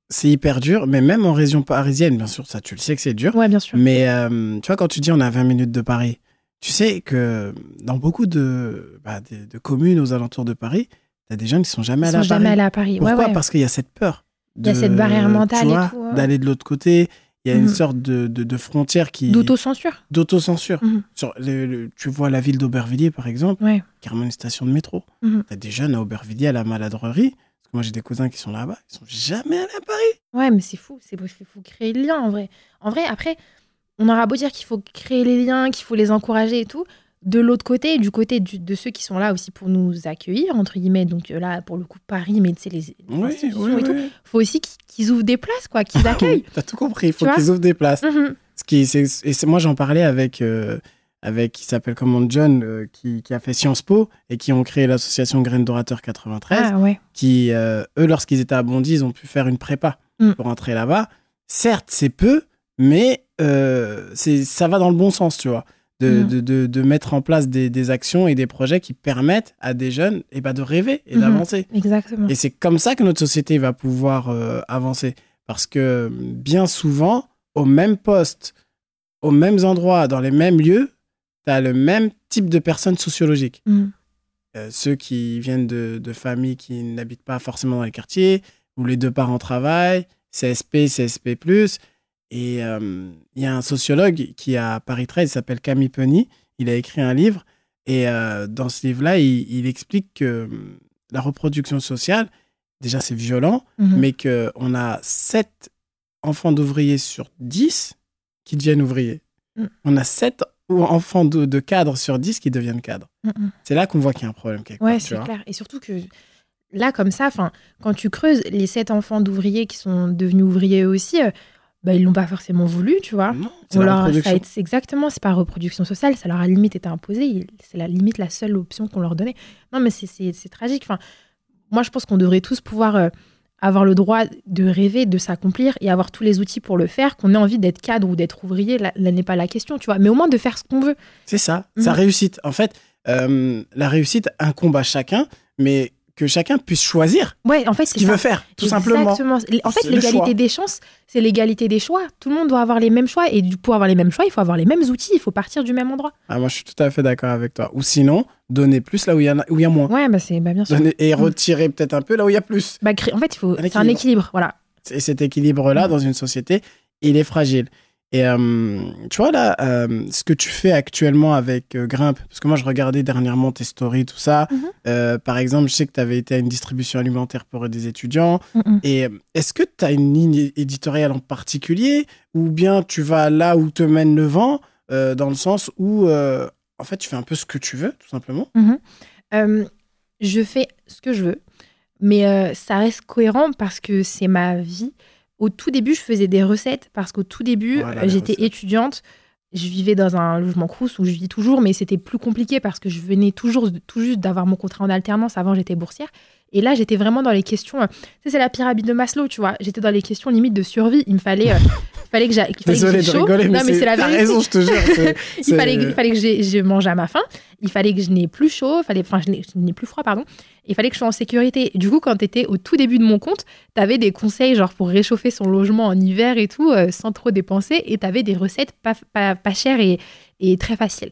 C'est hyper dur, mais même en région parisienne, bien sûr, ça tu le sais que c'est dur. Ouais, bien sûr. Mais euh, tu vois, quand tu dis on a 20 minutes de Paris, tu sais que dans beaucoup de, bah, de, de communes aux alentours de Paris, t'as des jeunes qui sont jamais Ils allés sont à Paris. jamais allés à Paris. Pourquoi? ouais, ouais. Parce qu'il y a cette peur. Il y a cette barrière mentale ouais. D'aller de l'autre côté. Il y a une Mhm. sorte de, de, de frontière qui. D'autocensure. D'autocensure. Sur le- le- tu vois la ville d'Aubervilliers, par exemple, Ouais. carrément une station de métro. Mhm. T'as des jeunes à Aubervilliers à la maladrerie. Parce que moi, j'ai des cousins qui sont là-bas. Ils sont jamais allés à Paris. Ouais, mais c'est fou. C'est il faut créer le lien en vrai. En vrai, après, on aura beau dire qu'il faut créer les liens, qu'il faut les encourager et tout. De l'autre côté, du côté du- de ceux qui sont là aussi pour nous accueillir, entre guillemets, donc euh, là, pour le coup, Paris, mais tu sais, les, les Oui, institutions oui, et tout, faut aussi qu'ils ouvrent des places, quoi, qu'ils accueillent. T'as tout compris. Il faut qu'ils ouvrent des places. Mhm. Ce qui, c'est, et c'est- moi, j'en parlais avec, euh, avec qui s'appelle comment John, euh, qui, qui a fait Sciences Po et qui ont créé l'association Graines d'Orateur 93. Ah ouais. Qui, euh, eux, lorsqu'ils étaient à Bondy, ils ont pu faire une prépa Mm. pour entrer là-bas. Certes, c'est peu, mais c'est, ça va dans le bon sens, tu vois. De, Mm. de, de, de mettre en place des, des actions et des projets qui permettent à des jeunes et bah, de rêver et Mhm. d'avancer. Exactement. Et c'est comme ça que notre société va pouvoir euh, avancer. Parce que bien souvent, au même poste, aux mêmes endroits, dans les mêmes lieux, tu as le même type de personnes sociologiques. Mhm. Euh, ceux qui viennent de, de familles qui n'habitent pas forcément dans les quartiers, où les deux parents travaillent, CSP, CSP+. Et euh, il y a un sociologue qui à Paris 13, il s'appelle Camille Penny. Il a écrit un livre. Et euh, dans ce livre-là, il, il explique que hum, la reproduction sociale, déjà c'est violent, Mhm. mais qu'on a 7 enfants d'ouvriers sur 10 qui deviennent ouvriers. Mm. On a 7 enfants de, de cadres sur 10 qui deviennent cadres. Mhm. C'est là qu'on voit qu'il y a un problème quelque Ouais, c'est clair. Et surtout que là, comme ça, quand tu creuses les sept enfants d'ouvriers qui sont devenus ouvriers aussi, euh, bah, ils l'ont pas forcément voulu, tu vois. Non, c'est Ou la alors, ça exactement, c'est pas reproduction sociale, ça leur a limite été imposé. C'est la limite la seule option qu'on leur donnait. Non, mais c'est- c'est c'est tragique. Enfin, moi, je pense qu'on devrait tous pouvoir euh, avoir le droit de rêver, de s'accomplir et avoir tous les outils pour le faire. Qu'on ait envie d'être cadre ou d'être ouvrier, là, là n'est pas la question, tu vois. Mais au moins de faire ce qu'on veut. C'est ça, Mhm. sa réussite. En fait, euh, la réussite incombe à chacun, mais que chacun puisse choisir Ouais, en fait, ce qu'il veut faire, tout simplement. Exactement. En fait, l'égalité des chances, c'est l'égalité des choix. Tout le monde doit avoir les mêmes choix. Et pour avoir les mêmes choix, il faut avoir les mêmes outils. Il faut partir du même endroit. Ah, moi, je suis tout à fait d'accord avec toi. Ou sinon, donner plus là où il y, a- où y a moins. Ouais, bah, c'est bah, bien sûr. Donner- et Mhm. retirer peut-être un peu là où il y a plus. Bah, en fait, il faut. C'est un équilibre. Voilà. Et cet équilibre-là, Mhm. dans une société, il est fragile. Et euh, tu vois là, euh, ce que tu fais actuellement avec euh, Grimpe, parce que moi je regardais dernièrement tes stories, tout ça. Mhm. Euh, par exemple, je sais que tu avais été à une distribution alimentaire pour des étudiants. Mm-mm. Et euh, est-ce que tu as une ligne éditoriale en particulier ou bien tu vas là où te mène le vent, dans le sens où en fait tu fais un peu ce que tu veux, tout simplement? Euh, je fais ce que je veux, mais ça reste cohérent parce que c'est ma vie. Au tout début, je faisais des recettes parce qu'au tout début, Voilà, j'étais étudiante. Je vivais dans un logement crous où je vis toujours, mais c'était plus compliqué parce que je venais toujours tout juste d'avoir mon contrat en alternance. Avant, j'étais boursière. Et là, j'étais vraiment dans les questions. euh, Tu sais, c'est la pyramide de Maslow, tu vois. J'étais dans les questions limite de survie. Il me fallait, euh, il fallait que j'a- qu'il fallait que Désolé de chaud. rigoler, mais, non, mais c'est la vérité. raison, je te jure. il fallait, il fallait que j'ai- je mange à ma faim, il fallait que je n'ai plus chaud, fallait, enfin, je n'ai- plus froid, pardon. Il fallait que je sois en sécurité. Du coup, quand tu étais au tout début de mon compte, tu avais des conseils, genre pour réchauffer son logement en hiver et tout, euh, sans trop dépenser, et tu avais des recettes pas, pas, pas chères et, et très faciles.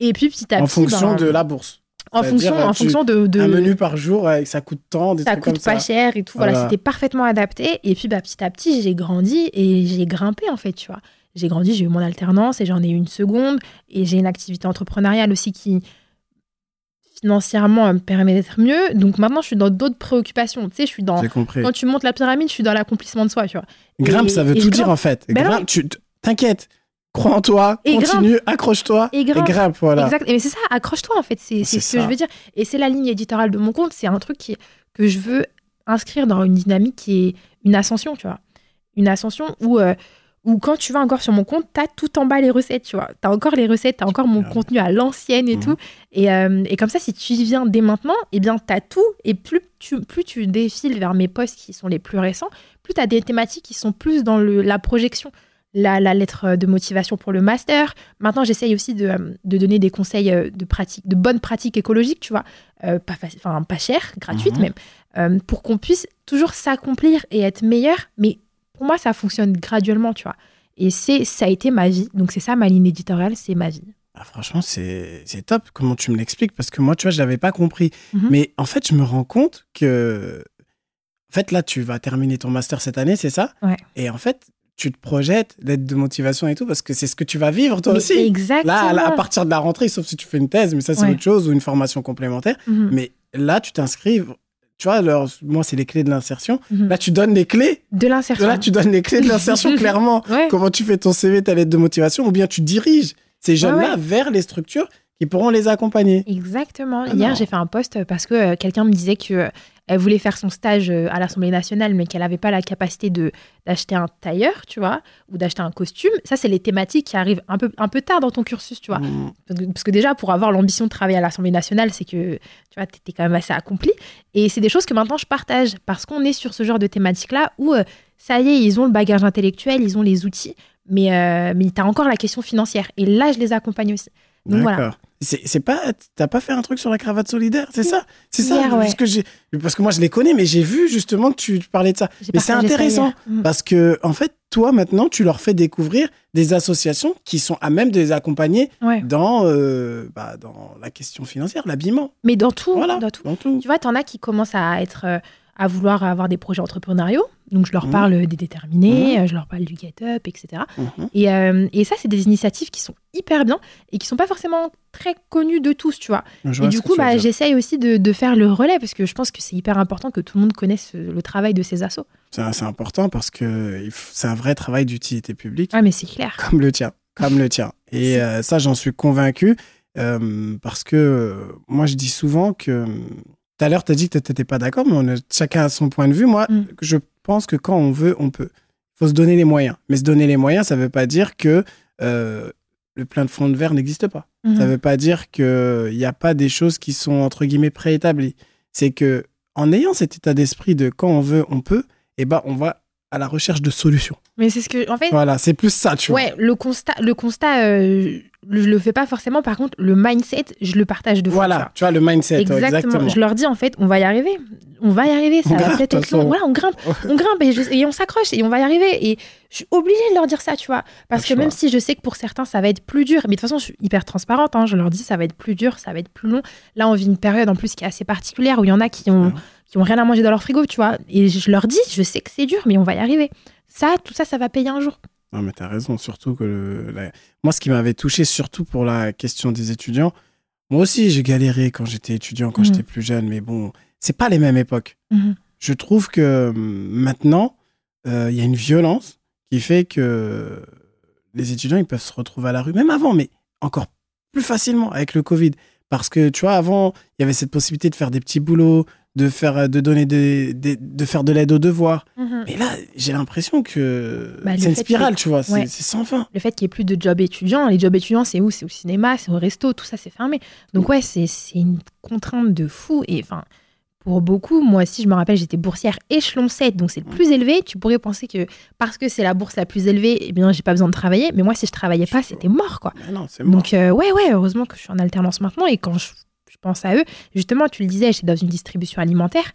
Et puis, petit à en petit. fonction ben, de la bourse. En fonction, en tu- fonction de, de- Un menu par jour, euh, ça coûte tant, des ça trucs coûte comme pas ça. cher et tout. Voilà, Voilà. c'était parfaitement adapté. Et puis bah, petit à petit, j'ai grandi et j'ai grimpé en fait, tu vois. J'ai grandi, j'ai eu mon alternance et j'en ai eu une seconde. Et j'ai une activité entrepreneuriale aussi qui financièrement me permet d'être mieux. Donc maintenant, je suis dans d'autres préoccupations. Tu sais, je suis dans. J'ai compris. Quand tu montes la pyramide, je suis dans l'accomplissement de soi, tu vois. Grimpe, Et- ça veut tout dire grimpe. en fait. Ben Grimpe, tu t'inquiète. Crois en toi, Et continue, accroche-toi Et et grimpe. voilà. Exact. Et c'est ça, accroche-toi en fait. C'est ce que je veux dire. Et c'est la ligne éditoriale de mon compte. C'est un truc qui, que je veux inscrire dans une dynamique qui est une ascension, tu vois. Une ascension où, euh, où quand tu vas encore sur mon compte, t'as tout en bas les recettes, tu vois. T'as encore les recettes, t'as encore mon Ah. contenu à l'ancienne et Mhm. tout. Et, euh, et comme ça, si tu y viens dès maintenant, eh bien, t'as tout. Et plus tu, plus tu défiles vers mes posts qui sont les plus récents, plus t'as des thématiques qui sont plus dans le, la projection. La, la lettre de motivation pour le master. Maintenant, j'essaye aussi de, euh, de donner des conseils euh, de pratique, de bonnes pratiques écologiques, tu vois, euh, pas, enfin, pas chères, gratuites Mhm. même, euh, pour qu'on puisse toujours s'accomplir et être meilleur. Mais pour moi, ça fonctionne graduellement, tu vois. Et c'est, ça a été ma vie. Donc, c'est ça ma ligne éditoriale, c'est ma vie. Ah, franchement, c'est c'est top comment tu me l'expliques? Parce que moi, tu vois, je l'avais pas compris. Mhm. Mais en fait, je me rends compte que. En fait, là, tu vas terminer ton master cette année, c'est ça? Ouais. Et en fait, tu te projettes l'aide de motivation et tout parce que c'est ce que tu vas vivre toi Mais aussi. Exactement. Là, à partir de la rentrée, sauf si tu fais une thèse, mais ça, c'est Ouais. autre chose, ou une formation complémentaire. Mhm. Mais là, tu t'inscris. Tu vois, alors, moi, c'est les clés de l'insertion. Mhm. Là, tu donnes les clés. De l'insertion. Là, tu donnes les clés de l'insertion, clairement. Ouais. Comment tu fais ton CV, ta lettre de motivation, ou bien tu diriges ces jeunes-là ouais. vers les structures qui pourront les accompagner. Exactement. Ah Hier, j'ai fait un post parce que euh, quelqu'un me disait que euh, elle voulait faire son stage euh, à l'Assemblée nationale, mais qu'elle n'avait pas la capacité de d'acheter un tailleur, tu vois, ou d'acheter un costume. Ça, c'est les thématiques qui arrivent un peu un peu tard dans ton cursus, tu vois. Mm. Parce que, parce que déjà, pour avoir l'ambition de travailler à l'Assemblée nationale, c'est que tu vois, t'étais quand même assez accompli. Et c'est des choses que maintenant je partage parce qu'on est sur ce genre de thématique-là où ça y est, ils ont le bagage intellectuel, ils ont les outils, mais mais t'as encore la question financière. Et là, je les accompagne aussi. Donc voilà. C'est pas, t'as pas fait un truc sur la cravate solidaire, c'est ça, c'est ça. Hier, ouais. parce que j'ai, parce que moi je les connais, mais j'ai vu justement que tu parlais de ça. Mais c'est intéressant. Mm. parce que en fait, toi maintenant, tu leur fais découvrir des associations qui sont à même de les accompagner Ouais. dans, euh, bah, dans la question financière, l'habillement. Mais dans tout, Voilà, dans tout. dans tout. Tu vois, t'en as qui commencent à être, euh, à vouloir avoir des projets entrepreneuriaux. Donc, je leur Mhm. parle des déterminés, euh, je leur parle du get up, etc. Et, euh, et ça, c'est des initiatives qui sont hyper bien et qui sont pas forcément très connues de tous, tu vois. Je Et du coup, bah, j'essaye aussi de, de faire le relais parce que je pense que c'est hyper important que tout le monde connaisse euh, le travail de ces assos. C'est important parce que c'est un vrai travail d'utilité publique. Ah, mais c'est clair. comme le tien, comme le tien. Et euh, ça, j'en suis convaincu euh, parce que moi, je dis souvent que tout à l'heure, tu as dit que tu n'étais pas d'accord, mais on a, chacun a son point de vue. Moi, Mm. je pense que quand on veut, on peut. Il faut se donner les moyens. Mais se donner les moyens, ça ne veut pas dire que euh, le plein de fond de verre n'existe pas. Ça Mhm. ne veut pas dire qu'il n'y a pas des choses qui sont, entre guillemets, préétablies. C'est que en ayant cet état d'esprit de quand on veut, on peut, eh ben, on va à la recherche de solutions. Mais c'est ce que, en fait, Voilà, c'est plus ça, tu vois. ouais, le constat, le constat, euh, je le fais pas forcément. Par contre, le mindset, je le partage de. Voilà, tu vois, le mindset. Exactement. exactement. Je leur dis en fait, on va y arriver. On va y arriver. Ça On va peut-être être long. Voilà, on grimpe, on grimpe et, je- et on s'accroche et on va y arriver. Et je suis obligée de leur dire ça, tu vois. Parce que même si je sais que pour certains ça va être plus dur, mais de toute façon je suis hyper transparente. hein, je leur dis ça va être plus dur, ça va être plus long. Là on vit une période en plus qui est assez particulière où il y en a qui ont Ouais. qui ont rien à manger dans leur frigo, tu vois. Et je leur dis, je sais que c'est dur, mais on va y arriver. Ça, tout ça, ça va payer un jour. Non, mais t'as raison, surtout que le- la- moi, ce qui m'avait touché, surtout pour la question des étudiants, moi aussi, j'ai galéré quand j'étais étudiant, quand Mhm. j'étais plus jeune, mais bon, c'est pas les mêmes époques. Mhm. Je trouve que hum, maintenant, euh, il y a une violence qui fait que les étudiants, ils peuvent se retrouver à la rue, même avant, mais encore plus facilement avec le Covid. Parce que, tu vois, avant, il y avait cette possibilité de faire des petits boulots, de faire, de donner des, des- de faire de l'aide aux devoirs. Mais là, j'ai l'impression que Bah, c'est une spirale, que- tu vois, c'est Ouais. c'est sans fin. le fait qu'il n'y ait plus de job étudiant, les jobs étudiants, c'est où? C'est au cinéma, c'est au resto, tout ça, c'est fermé. Donc, ouais, c'est une contrainte de fou. Et enfin, pour beaucoup, moi aussi, je me rappelle, j'étais boursière échelon 7, donc c'est le plus élevé. Tu pourrais penser que parce que c'est la bourse la plus élevée, eh bien, j'ai pas besoin de travailler. Mais moi, si je travaillais pas, c'était mort, quoi. Mais non, c'est mort. Donc, euh, ouais, ouais, heureusement que je suis en alternance maintenant. Et quand je pense à eux, justement, tu le disais, j'étais dans une distribution alimentaire.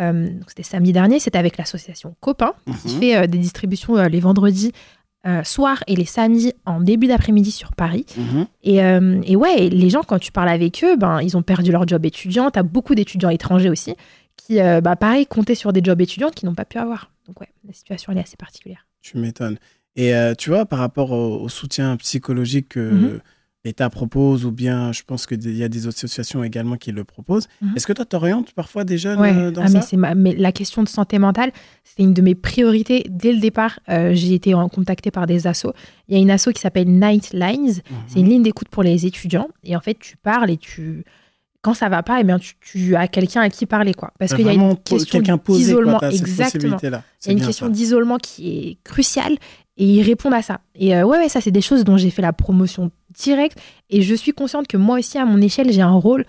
Euh, c'était samedi dernier, c'était avec l'association Copain, qui Mhm. fait euh, des distributions euh, les vendredis soirs et les samedis en début d'après-midi sur Paris. Mhm. Et, et ouais, les gens, quand tu parles avec eux, ben, ils ont perdu leur job étudiant. Tu as beaucoup d'étudiants étrangers aussi qui, bah, pareil, comptaient sur des jobs étudiants qu'ils n'ont pas pu avoir. Donc ouais, la situation, elle est assez particulière. Tu m'étonnes. Et tu vois, par rapport au, au soutien psychologique que Mhm. l'État propose, ou bien je pense qu'il y a des associations également qui le proposent, Mhm. est-ce que toi, t'orientes parfois des jeunes Ouais, euh, dans ah, ça? mais, c'est ma- mais la question de santé mentale, c'est une de mes priorités dès le départ. Euh, j'ai été contactée par des assos. Il y a une asso qui s'appelle Night Lines. C'est Mhm. une ligne d'écoute pour les étudiants. Et en fait, tu parles et tu. Quand ça va pas, eh bien, tu, tu as quelqu'un à qui parler. quoi. Parce qu'il y a une question d'isolement. Exactement. Il y C'est a une question d'isolement qui est cruciale et ils répondent à ça. Et euh, ouais, ouais, ça, c'est des choses dont j'ai fait la promotion directe. Et je suis consciente que moi aussi, à mon échelle, j'ai un rôle,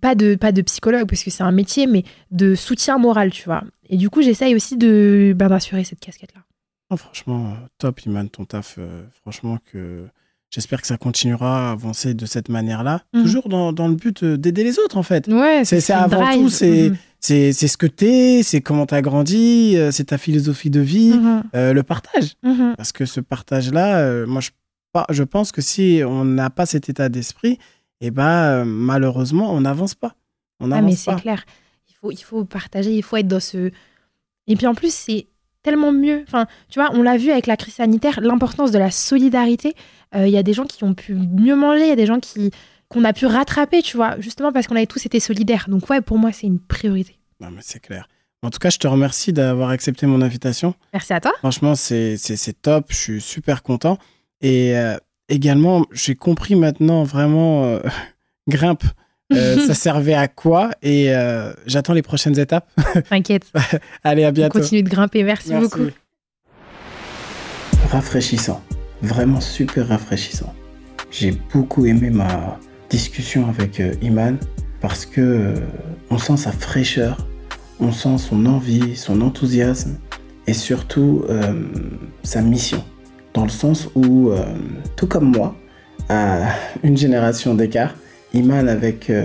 pas de, pas de psychologue, parce que c'est un métier, mais de soutien moral, tu vois. Et du coup, j'essaye aussi de ben, d'assurer cette casquette-là. Ah, franchement, euh, top, Iman, ton taf. euh, franchement, que j'espère que ça continuera à avancer de cette manière-là. Mhm. Toujours dans, dans le but euh, d'aider les autres, en fait. Ouais, C'est- avant drive. tout, c'est- Mhm. C'est c'est ce que t'es, c'est comment t'as grandi, c'est ta philosophie de vie, Mhm. euh, le partage. Mhm. Parce que ce partage-là, euh, moi, je, je pense que si on n'a pas cet état d'esprit, eh ben, euh, malheureusement, on n'avance pas. On Ah, mais c'est clair. Il faut, il faut partager, il faut être dans ce. Et puis en plus, c'est tellement mieux. Enfin, tu vois, on l'a vu avec la crise sanitaire, l'importance de la solidarité. Euh, Il y a des gens qui ont pu mieux manger, il y a des gens qui qu'on a pu rattraper, tu vois, justement parce qu'on avait tous été solidaires. Donc ouais, pour moi, c'est une priorité. Non, mais c'est clair. En tout cas, je te remercie d'avoir accepté mon invitation. Merci à toi. Franchement, c'est top. Je suis super content. Et euh, également, j'ai compris maintenant vraiment, euh, grimpe, euh, ça servait à quoi. Et euh, j'attends les prochaines étapes. T'inquiète, Allez, à on bientôt. continue de grimper. Merci, Merci. beaucoup. Rafraîchissant. Vraiment super rafraîchissant. J'ai beaucoup aimé ma discussion avec euh, Iman parce que euh, on sent sa fraîcheur, on sent son envie, son enthousiasme et surtout euh, sa mission. Dans le sens où, euh, tout comme moi, à une génération d'écart, Iman, avec euh,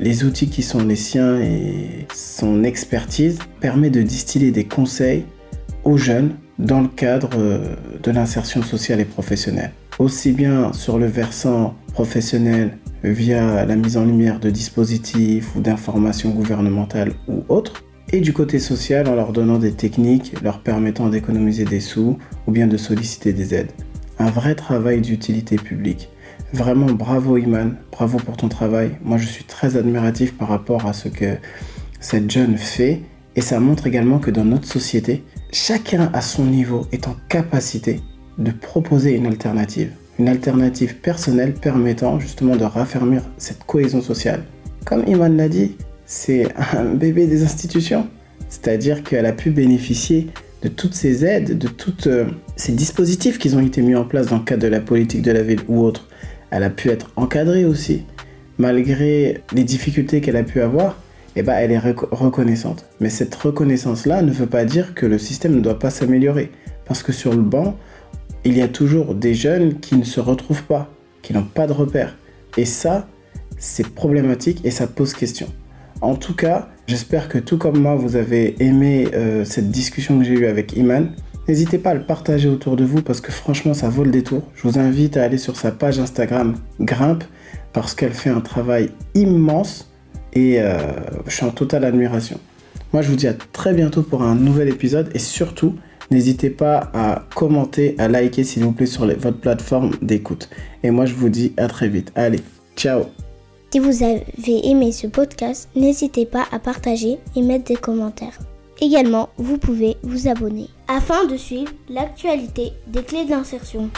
les outils qui sont les siens et son expertise, permet de distiller des conseils aux jeunes dans le cadre euh, de l'insertion sociale et professionnelle. Aussi bien sur le versant professionnel via la mise en lumière de dispositifs ou d'informations gouvernementales ou autres, et du côté social en leur donnant des techniques leur permettant d'économiser des sous ou bien de solliciter des aides. Un vrai travail d'utilité publique. Vraiment bravo Iman, bravo pour ton travail. Moi je suis très admiratif par rapport à ce que cette jeune fait et ça montre également que dans notre société, chacun à son niveau est en capacité de proposer une alternative. Une alternative personnelle permettant justement de raffermir cette cohésion sociale. Comme Iman l'a dit, c'est un bébé des institutions. C'est-à-dire qu'elle a pu bénéficier de toutes ces aides, de tous ces dispositifs qui ont été mis en place dans le cadre de la politique de la ville ou autre. Elle a pu être encadrée aussi. Malgré les difficultés qu'elle a pu avoir, eh ben, elle est reco- reconnaissante. Mais cette reconnaissance-là ne veut pas dire que le système ne doit pas s'améliorer. Parce que sur le banc, il y a toujours des jeunes qui ne se retrouvent pas, qui n'ont pas de repères. Et ça, c'est problématique et ça pose question. En tout cas, j'espère que tout comme moi, vous avez aimé euh, cette discussion que j'ai eue avec Iman. N'hésitez pas à le partager autour de vous parce que franchement, ça vaut le détour. Je vous invite à aller sur sa page Instagram Grimpe parce qu'elle fait un travail immense et euh, je suis en totale admiration. Moi, je vous dis à très bientôt pour un nouvel épisode et surtout, n'hésitez pas à commenter, à liker s'il vous plaît sur votre plateforme d'écoute. Et moi, je vous dis à très vite. Allez, ciao Si vous avez aimé ce podcast, n'hésitez pas à partager et mettre des commentaires. Également, vous pouvez vous abonner afin de suivre l'actualité des clés de l'insertion.